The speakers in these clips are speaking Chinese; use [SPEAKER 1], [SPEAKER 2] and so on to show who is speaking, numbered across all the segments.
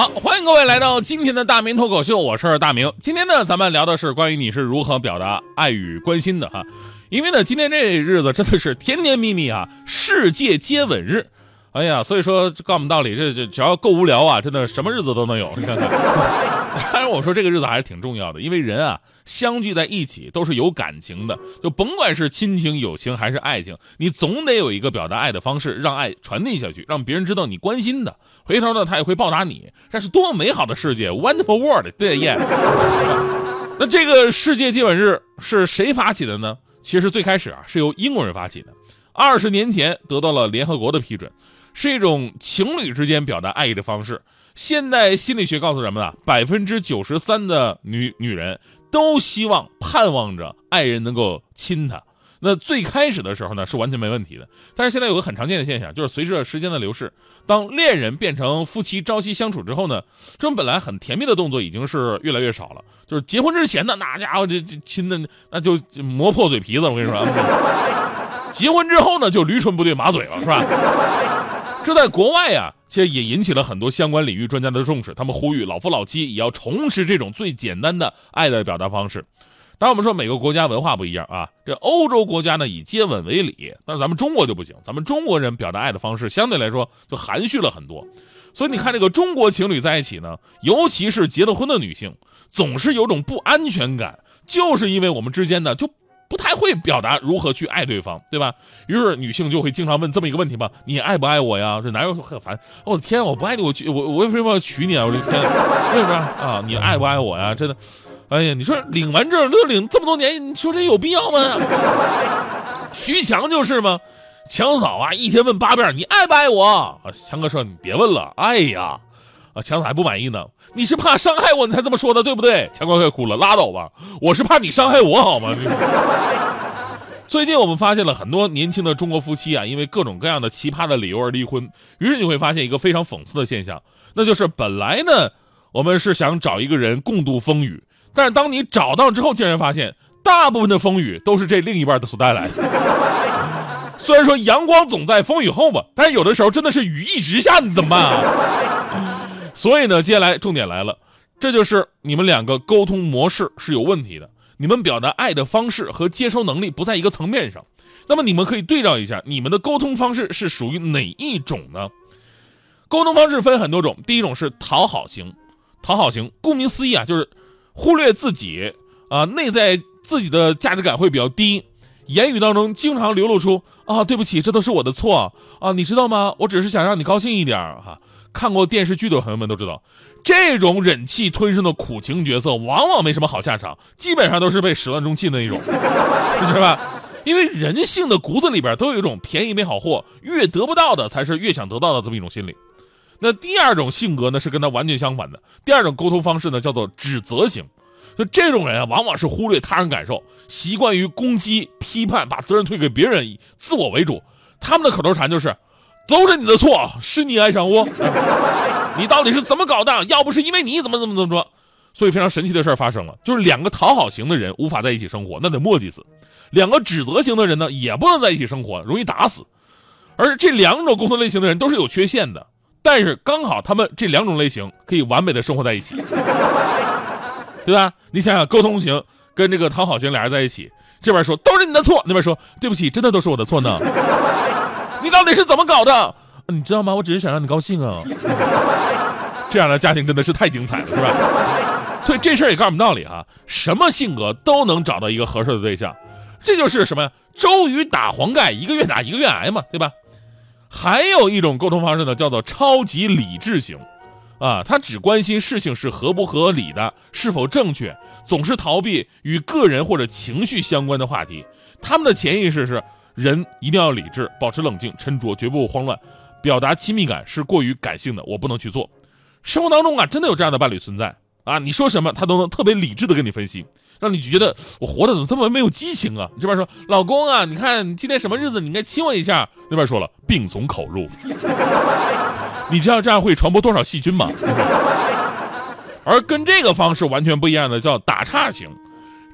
[SPEAKER 1] 好，欢迎各位来到今天的大明脱口秀，我是大明。今天呢，咱们聊的是关于你是如何表达爱与关心的哈。因为呢，今天这日子真的是甜甜蜜蜜啊，世界接吻日。哎呀，所以说告诉我们道理，这这只要够无聊啊，真的什么日子都能有。你看看，当然我说这个日子还是挺重要的，因为人啊相聚在一起都是有感情的，就甭管是亲情、友情还是爱情，你总得有一个表达爱的方式，让爱传递下去，让别人知道你关心的。回头呢，他也会报答你。这是多么美好的世界，Wonderful World，对耶。那这个世界接吻日是谁发起的呢？其实最开始啊是由英国人发起的，二十年前得到了联合国的批准。是一种情侣之间表达爱意的方式。现代心理学告诉人们啊，百分之九十三的女女人都希望、盼望着爱人能够亲她。那最开始的时候呢，是完全没问题的。但是现在有个很常见的现象，就是随着时间的流逝，当恋人变成夫妻朝夕相处之后呢，这种本来很甜蜜的动作已经是越来越少了。就是结婚之前呢，那家伙这亲的那就磨破嘴皮子，我跟你说。结婚之后呢，就驴唇不对马嘴了，是吧？这在国外呀，其实也引起了很多相关领域专家的重视。他们呼吁老夫老妻也要重拾这种最简单的爱的表达方式。当然，我们说每个国家文化不一样啊。这欧洲国家呢以接吻为礼，但是咱们中国就不行。咱们中国人表达爱的方式相对来说就含蓄了很多。所以你看，这个中国情侣在一起呢，尤其是结了婚的女性，总是有种不安全感，就是因为我们之间呢就。不太会表达如何去爱对方，对吧？于是女性就会经常问这么一个问题吧：你爱不爱我呀？这男人很烦，我的天，我不爱你，我娶我我为什么要娶你啊？我的天，为什么啊？你爱不爱我呀？真的，哎呀，你说领完证都领这么多年，你说这有必要吗？徐强就是吗？强嫂啊，一天问八遍你爱不爱我？强哥说你别问了，爱呀。啊，强子还不满意呢，你是怕伤害我，你才这么说的，对不对？强哥快哭了，拉倒吧，我是怕你伤害我，好吗？最近我们发现了很多年轻的中国夫妻啊，因为各种各样的奇葩的理由而离婚。于是你会发现一个非常讽刺的现象，那就是本来呢，我们是想找一个人共度风雨，但是当你找到之后，竟然发现大部分的风雨都是这另一半的所带来的。虽然说阳光总在风雨后吧，但是有的时候真的是雨一直下，你怎么办啊？所以呢，接下来重点来了，这就是你们两个沟通模式是有问题的，你们表达爱的方式和接收能力不在一个层面上。那么你们可以对照一下，你们的沟通方式是属于哪一种呢？沟通方式分很多种，第一种是讨好型，讨好型，顾名思义啊，就是忽略自己啊，内在自己的价值感会比较低，言语当中经常流露出啊，对不起，这都是我的错啊，你知道吗？我只是想让你高兴一点哈。看过电视剧的朋友们都知道，这种忍气吞声的苦情角色往往没什么好下场，基本上都是被始乱终弃的那种，是吧？因为人性的骨子里边都有一种便宜没好货，越得不到的才是越想得到的这么一种心理。那第二种性格呢，是跟他完全相反的。第二种沟通方式呢，叫做指责型。就这种人啊，往往是忽略他人感受，习惯于攻击、批判，把责任推给别人，以自我为主。他们的口头禅就是。都是你的错，是你爱上我，你到底是怎么搞的？要不是因为你，怎么怎么怎么着？所以非常神奇的事儿发生了，就是两个讨好型的人无法在一起生活，那得磨叽死；两个指责型的人呢，也不能在一起生活，容易打死。而这两种沟通类型的人都是有缺陷的，但是刚好他们这两种类型可以完美的生活在一起，对吧？你想想，沟通型跟这个讨好型俩人在一起，这边说都是你的错，那边说对不起，真的都是我的错呢。你到底是怎么搞的？你知道吗？我只是想让你高兴啊。这样的家庭真的是太精彩了，是吧？所以这事儿也告诉我们道理啊，什么性格都能找到一个合适的对象，这就是什么呀？周瑜打黄盖，一个愿打一个愿挨嘛，对吧？还有一种沟通方式呢，叫做超级理智型，啊，他只关心事情是合不合理的，是否正确，总是逃避与个人或者情绪相关的话题。他们的潜意识是。人一定要理智，保持冷静、沉着，绝不慌乱。表达亲密感是过于感性的，我不能去做。生活当中啊，真的有这样的伴侣存在啊！你说什么，他都能特别理智的跟你分析，让你觉得我活的怎么这么没有激情啊？你这边说老公啊，你看今天什么日子，你应该亲我一下。那边说了，病从口入。你知道这样会传播多少细菌吗？而跟这个方式完全不一样的叫打岔型，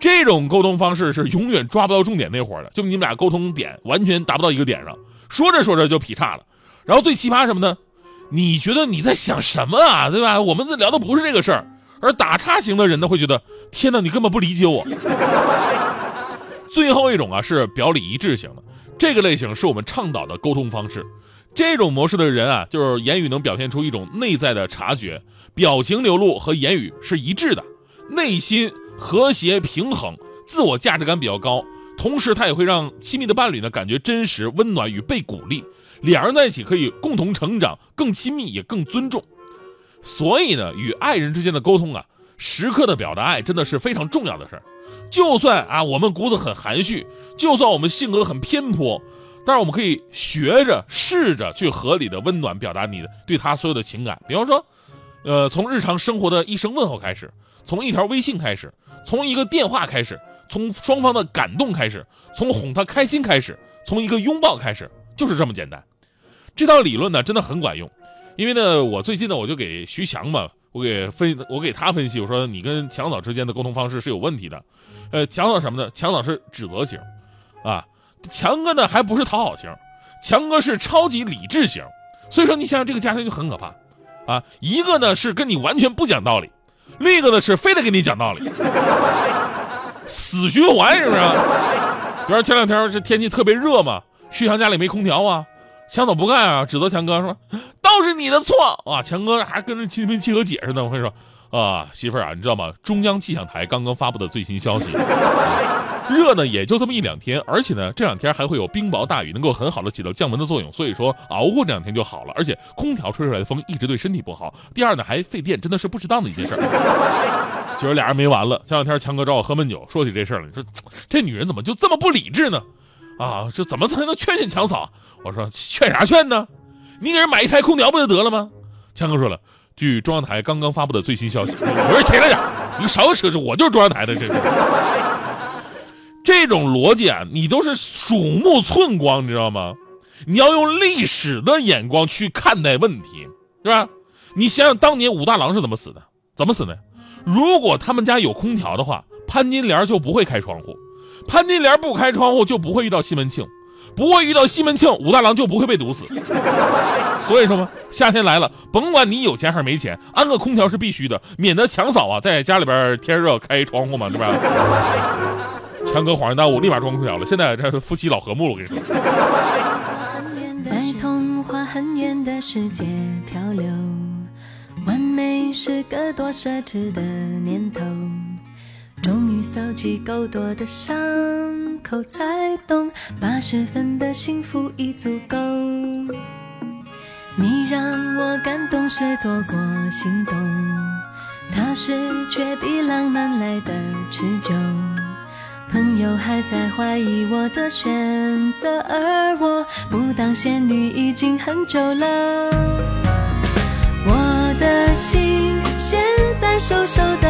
[SPEAKER 1] 这种沟通方式是永远抓不到重点那会儿的，就你们俩沟通点完全达不到一个点上，说着说着就劈叉了。然后最奇葩什么呢？你觉得你在想什么啊？对吧？我们这聊的不是这个事儿。而打岔型的人呢，会觉得天哪，你根本不理解我。最后一种啊是表里一致型的，这个类型是我们倡导的沟通方式。这种模式的人啊，就是言语能表现出一种内在的察觉，表情流露和言语是一致的，内心和谐平衡，自我价值感比较高。同时，他也会让亲密的伴侣呢感觉真实、温暖与被鼓励，两人在一起可以共同成长，更亲密也更尊重。所以呢，与爱人之间的沟通啊，时刻的表达爱真的是非常重要的事儿。就算啊我们骨子很含蓄，就算我们性格很偏颇，但是我们可以学着试着去合理的温暖表达你的对他所有的情感。比方说，呃，从日常生活的一声问候开始，从一条微信开始，从一个电话开始。从双方的感动开始，从哄他开心开始，从一个拥抱开始，就是这么简单。这套理论呢，真的很管用。因为呢，我最近呢，我就给徐强嘛，我给分，我给他分析，我说你跟强嫂之间的沟通方式是有问题的。呃，强嫂什么呢？强嫂是指责型，啊，强哥呢还不是讨好型，强哥是超级理智型。所以说，你想想这个家庭就很可怕，啊，一个呢是跟你完全不讲道理，另一个呢是非得给你讲道理。死循环是不是？比如前两天这天气特别热嘛，旭强家里没空调啊，强总不干啊，指责强哥说都是你的错啊。强哥还跟着心平气和解释呢。我跟你说啊，媳妇啊，你知道吗？中央气象台刚刚发布的最新消息，热呢也就这么一两天，而且呢这两天还会有冰雹大雨，能够很好的起到降温的作用。所以说熬过这两天就好了。而且空调吹出来的风一直对身体不好。第二呢还费电，真的是不值当的一件事。今儿俩人没完了。前两天强哥找我喝闷酒，说起这事儿了。你说这女人怎么就这么不理智呢？啊，这怎么才能劝劝强嫂？我说劝啥劝呢？你给人买一台空调不就得了吗？强哥说了，据中央台刚刚发布的最新消息，我说起来点，你少扯扯，我就是中央台的，这是。这种逻辑啊，你都是鼠目寸光，你知道吗？你要用历史的眼光去看待问题，是吧？你想想当年武大郎是怎么死的？怎么死的？如果他们家有空调的话，潘金莲就不会开窗户，潘金莲不开窗户就不会遇到西门庆，不会遇到西门庆，武大郎就不会被毒死。所以说嘛，夏天来了，甭管你有钱还是没钱，安个空调是必须的，免得强嫂啊在家里边天热开窗户嘛，对吧？强哥恍然大悟，立马装空调了。现在这夫妻老和睦了，我跟你说。在童话很远的世界漂流。完美是个多奢侈的念头，终于搜集够多的伤口，才懂八十分的幸福已足够。你让我感动是多过心动，踏实却比浪漫来的持久。朋友还在怀疑我的选择，而我不当仙女已经很久了。我的心现在瘦瘦的，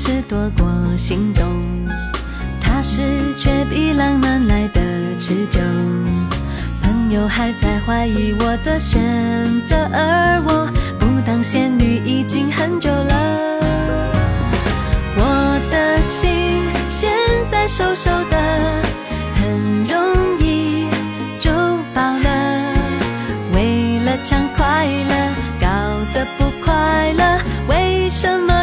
[SPEAKER 1] 是多过心动踏实却比浪漫来的持久。朋友还在怀疑我的选择而我不当仙女已经很久了。我的心现在瘦瘦的很容
[SPEAKER 2] 易就饱了。为了抢快乐搞得不快乐为什么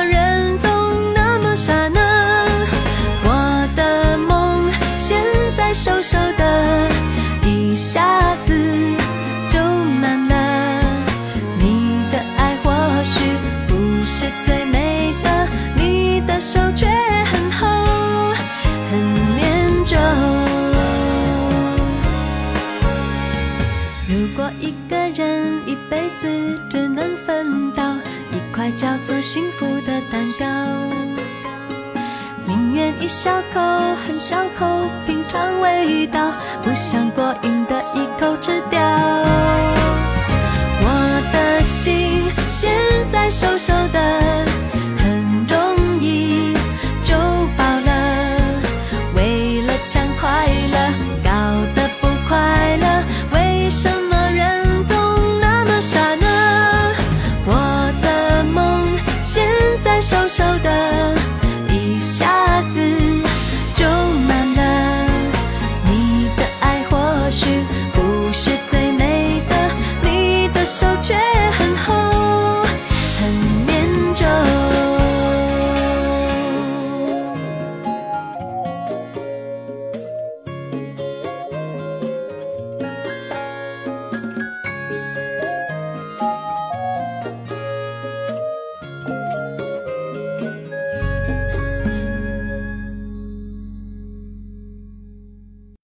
[SPEAKER 2] 的蛋糕。宁愿一小口，很小口品尝味道，不想过瘾的一口吃掉。我的心现在瘦瘦的。瘦瘦的，一下子就满了。你的爱或许不是最美的，你的手却很厚，很粘着。